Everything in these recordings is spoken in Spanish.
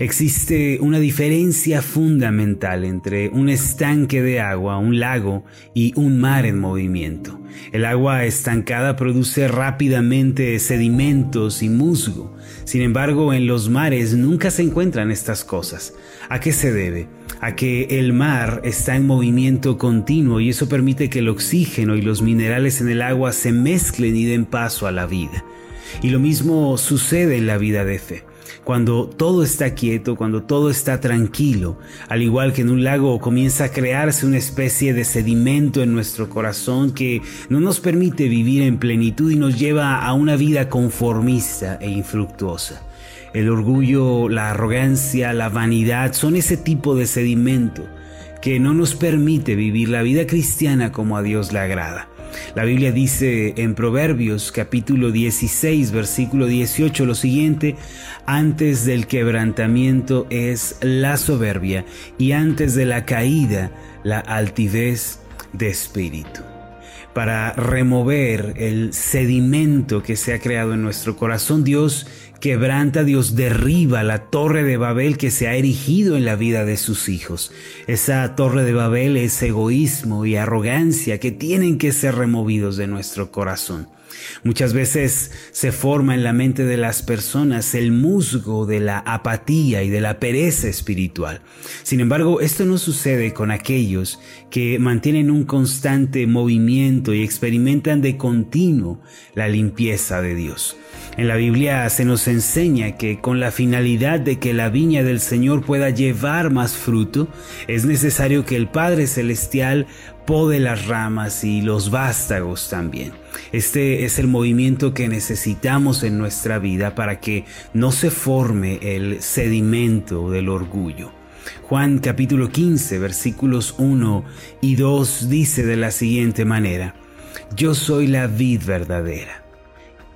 Existe una diferencia fundamental entre un estanque de agua, un lago y un mar en movimiento. El agua estancada produce rápidamente sedimentos y musgo. Sin embargo, en los mares nunca se encuentran estas cosas. ¿A qué se debe? A que el mar está en movimiento continuo y eso permite que el oxígeno y los minerales en el agua se mezclen y den paso a la vida. Y lo mismo sucede en la vida de fe cuando todo está quieto, cuando todo está tranquilo, al igual que en un lago comienza a crearse una especie de sedimento en nuestro corazón que no nos permite vivir en plenitud y nos lleva a una vida conformista e infructuosa. El orgullo, la arrogancia, la vanidad son ese tipo de sedimento que no nos permite vivir la vida cristiana como a Dios le agrada. La Biblia dice en Proverbios capítulo 16 versículo 18 lo siguiente, antes del quebrantamiento es la soberbia y antes de la caída la altivez de espíritu para remover el sedimento que se ha creado en nuestro corazón. Dios quebranta, Dios derriba la torre de Babel que se ha erigido en la vida de sus hijos. Esa torre de Babel es egoísmo y arrogancia que tienen que ser removidos de nuestro corazón. Muchas veces se forma en la mente de las personas el musgo de la apatía y de la pereza espiritual. Sin embargo, esto no sucede con aquellos que mantienen un constante movimiento y experimentan de continuo la limpieza de Dios. En la Biblia se nos enseña que con la finalidad de que la viña del Señor pueda llevar más fruto, es necesario que el Padre Celestial pode las ramas y los vástagos también. Este es el movimiento que necesitamos en nuestra vida para que no se forme el sedimento del orgullo. Juan capítulo 15 versículos 1 y 2 dice de la siguiente manera, Yo soy la vid verdadera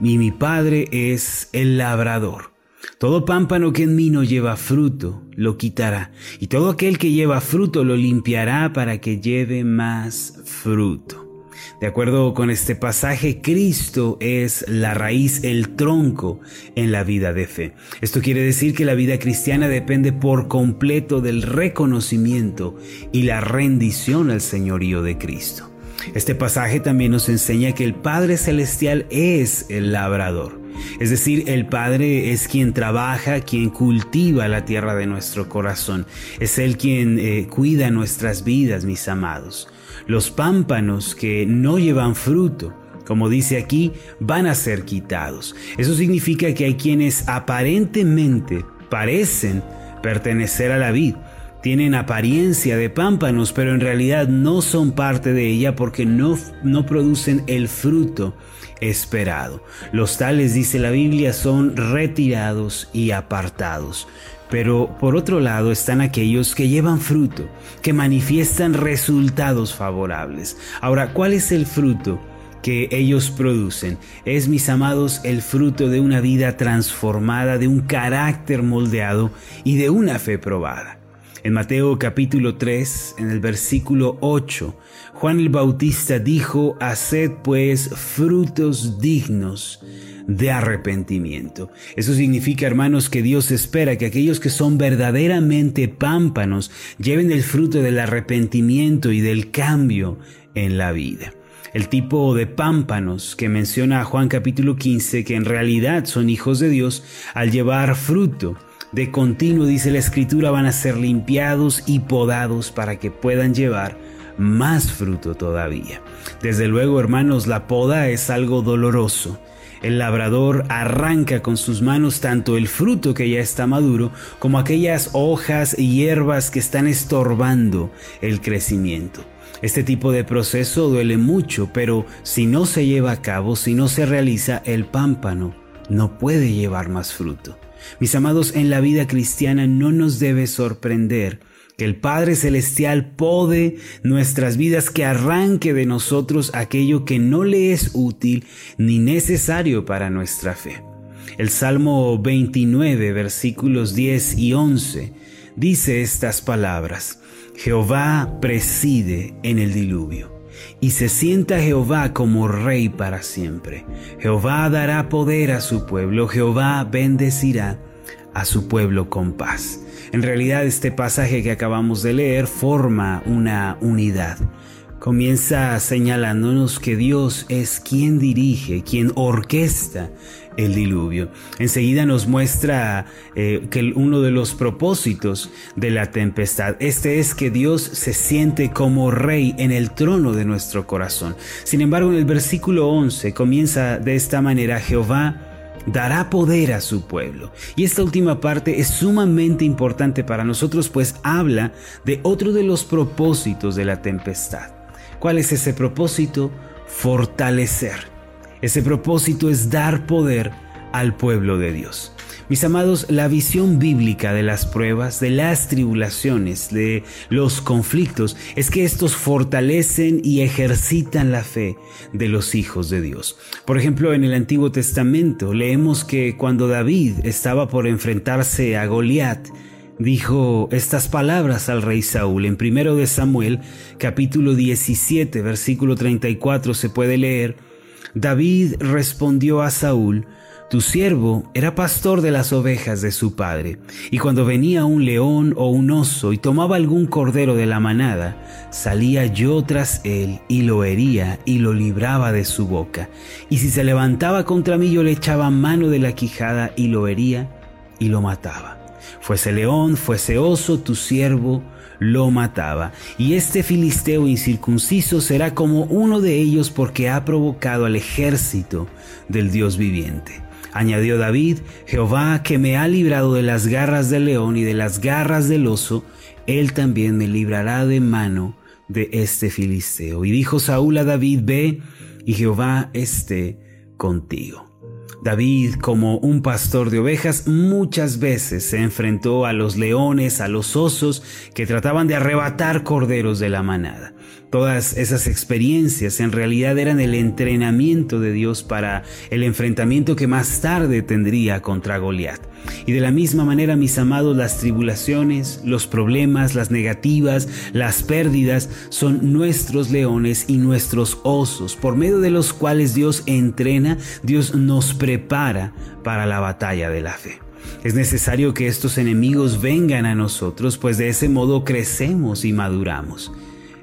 y mi Padre es el labrador. Todo pámpano que en mí no lleva fruto, lo quitará, y todo aquel que lleva fruto lo limpiará para que lleve más fruto. De acuerdo con este pasaje, Cristo es la raíz, el tronco en la vida de fe. Esto quiere decir que la vida cristiana depende por completo del reconocimiento y la rendición al señorío de Cristo. Este pasaje también nos enseña que el Padre Celestial es el labrador. Es decir, el Padre es quien trabaja, quien cultiva la tierra de nuestro corazón. Es Él quien eh, cuida nuestras vidas, mis amados. Los pámpanos que no llevan fruto, como dice aquí, van a ser quitados. Eso significa que hay quienes aparentemente parecen pertenecer a la vid, tienen apariencia de pámpanos, pero en realidad no son parte de ella porque no, no producen el fruto esperado. Los tales, dice la Biblia, son retirados y apartados. Pero por otro lado están aquellos que llevan fruto, que manifiestan resultados favorables. Ahora, ¿cuál es el fruto? que ellos producen. Es, mis amados, el fruto de una vida transformada, de un carácter moldeado y de una fe probada. En Mateo capítulo 3, en el versículo 8, Juan el Bautista dijo, Haced pues frutos dignos de arrepentimiento. Eso significa, hermanos, que Dios espera que aquellos que son verdaderamente pámpanos lleven el fruto del arrepentimiento y del cambio en la vida. El tipo de pámpanos que menciona Juan capítulo 15, que en realidad son hijos de Dios, al llevar fruto, de continuo, dice la escritura, van a ser limpiados y podados para que puedan llevar más fruto todavía. Desde luego, hermanos, la poda es algo doloroso. El labrador arranca con sus manos tanto el fruto que ya está maduro como aquellas hojas y hierbas que están estorbando el crecimiento. Este tipo de proceso duele mucho, pero si no se lleva a cabo, si no se realiza, el pámpano no puede llevar más fruto. Mis amados, en la vida cristiana no nos debe sorprender que el Padre Celestial pode nuestras vidas, que arranque de nosotros aquello que no le es útil ni necesario para nuestra fe. El Salmo 29, versículos 10 y 11, dice estas palabras, Jehová preside en el diluvio y se sienta Jehová como rey para siempre. Jehová dará poder a su pueblo, Jehová bendecirá a su pueblo con paz. En realidad este pasaje que acabamos de leer forma una unidad. Comienza señalándonos que Dios es quien dirige, quien orquesta el diluvio. Enseguida nos muestra eh, que uno de los propósitos de la tempestad, este es que Dios se siente como rey en el trono de nuestro corazón. Sin embargo, en el versículo 11 comienza de esta manera, Jehová dará poder a su pueblo. Y esta última parte es sumamente importante para nosotros, pues habla de otro de los propósitos de la tempestad. ¿Cuál es ese propósito? Fortalecer. Ese propósito es dar poder al pueblo de Dios. Mis amados, la visión bíblica de las pruebas, de las tribulaciones, de los conflictos, es que estos fortalecen y ejercitan la fe de los hijos de Dios. Por ejemplo, en el Antiguo Testamento leemos que cuando David estaba por enfrentarse a Goliat, dijo estas palabras al rey Saúl. En primero de Samuel, capítulo 17, versículo 34 se puede leer, David respondió a Saúl, tu siervo era pastor de las ovejas de su padre, y cuando venía un león o un oso y tomaba algún cordero de la manada, salía yo tras él y lo hería y lo libraba de su boca. Y si se levantaba contra mí yo le echaba mano de la quijada y lo hería y lo mataba. Fuese león, fuese oso, tu siervo lo mataba. Y este filisteo incircunciso será como uno de ellos porque ha provocado al ejército del Dios viviente. Añadió David, Jehová que me ha librado de las garras del león y de las garras del oso, él también me librará de mano de este filisteo. Y dijo Saúl a David, ve y Jehová esté contigo. David, como un pastor de ovejas, muchas veces se enfrentó a los leones, a los osos que trataban de arrebatar corderos de la manada. Todas esas experiencias en realidad eran el entrenamiento de Dios para el enfrentamiento que más tarde tendría contra Goliat. Y de la misma manera, mis amados, las tribulaciones, los problemas, las negativas, las pérdidas son nuestros leones y nuestros osos, por medio de los cuales Dios entrena, Dios nos prepara para la batalla de la fe. Es necesario que estos enemigos vengan a nosotros, pues de ese modo crecemos y maduramos.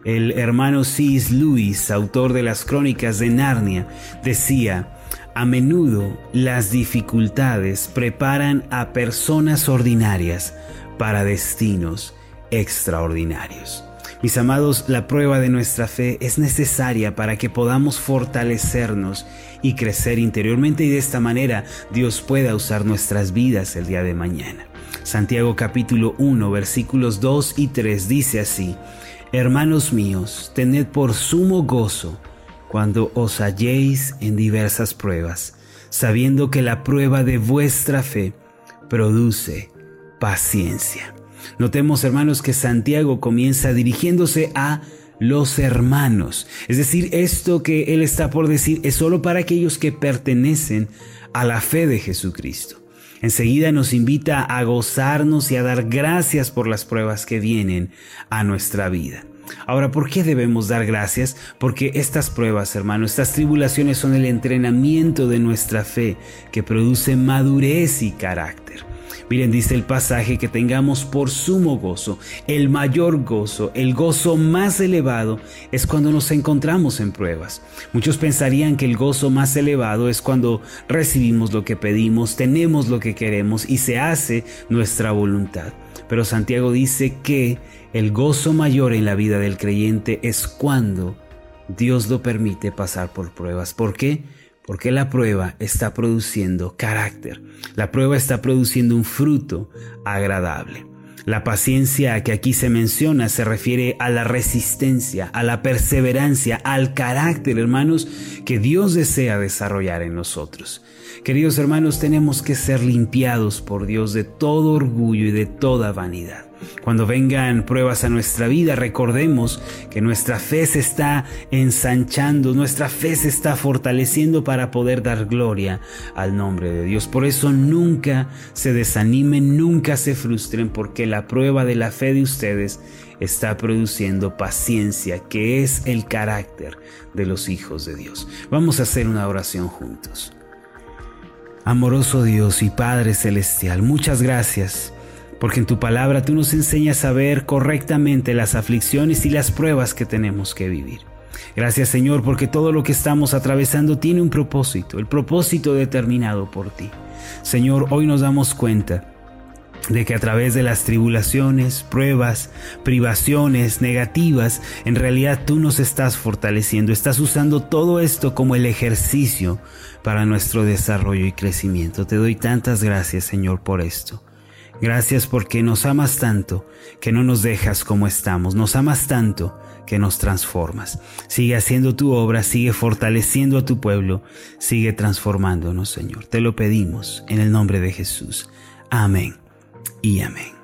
El hermano C.S. Lewis, autor de las crónicas de Narnia, decía, a menudo las dificultades preparan a personas ordinarias para destinos extraordinarios. Mis amados, la prueba de nuestra fe es necesaria para que podamos fortalecernos y crecer interiormente y de esta manera Dios pueda usar nuestras vidas el día de mañana. Santiago capítulo 1 versículos 2 y 3 dice así, Hermanos míos, tened por sumo gozo cuando os halléis en diversas pruebas, sabiendo que la prueba de vuestra fe produce paciencia. Notemos, hermanos, que Santiago comienza dirigiéndose a los hermanos. Es decir, esto que él está por decir es solo para aquellos que pertenecen a la fe de Jesucristo. Enseguida nos invita a gozarnos y a dar gracias por las pruebas que vienen a nuestra vida. Ahora, ¿por qué debemos dar gracias? Porque estas pruebas, hermano, estas tribulaciones son el entrenamiento de nuestra fe que produce madurez y carácter. Miren, dice el pasaje que tengamos por sumo gozo, el mayor gozo, el gozo más elevado es cuando nos encontramos en pruebas. Muchos pensarían que el gozo más elevado es cuando recibimos lo que pedimos, tenemos lo que queremos y se hace nuestra voluntad. Pero Santiago dice que el gozo mayor en la vida del creyente es cuando Dios lo permite pasar por pruebas. ¿Por qué? Porque la prueba está produciendo carácter. La prueba está produciendo un fruto agradable. La paciencia que aquí se menciona se refiere a la resistencia, a la perseverancia, al carácter, hermanos, que Dios desea desarrollar en nosotros. Queridos hermanos, tenemos que ser limpiados por Dios de todo orgullo y de toda vanidad. Cuando vengan pruebas a nuestra vida, recordemos que nuestra fe se está ensanchando, nuestra fe se está fortaleciendo para poder dar gloria al nombre de Dios. Por eso nunca se desanimen, nunca se frustren, porque la prueba de la fe de ustedes está produciendo paciencia, que es el carácter de los hijos de Dios. Vamos a hacer una oración juntos. Amoroso Dios y Padre Celestial, muchas gracias, porque en tu palabra tú nos enseñas a ver correctamente las aflicciones y las pruebas que tenemos que vivir. Gracias Señor, porque todo lo que estamos atravesando tiene un propósito, el propósito determinado por ti. Señor, hoy nos damos cuenta de que a través de las tribulaciones, pruebas, privaciones negativas, en realidad tú nos estás fortaleciendo, estás usando todo esto como el ejercicio para nuestro desarrollo y crecimiento. Te doy tantas gracias, Señor, por esto. Gracias porque nos amas tanto que no nos dejas como estamos, nos amas tanto que nos transformas. Sigue haciendo tu obra, sigue fortaleciendo a tu pueblo, sigue transformándonos, Señor. Te lo pedimos en el nombre de Jesús. Amén y amén.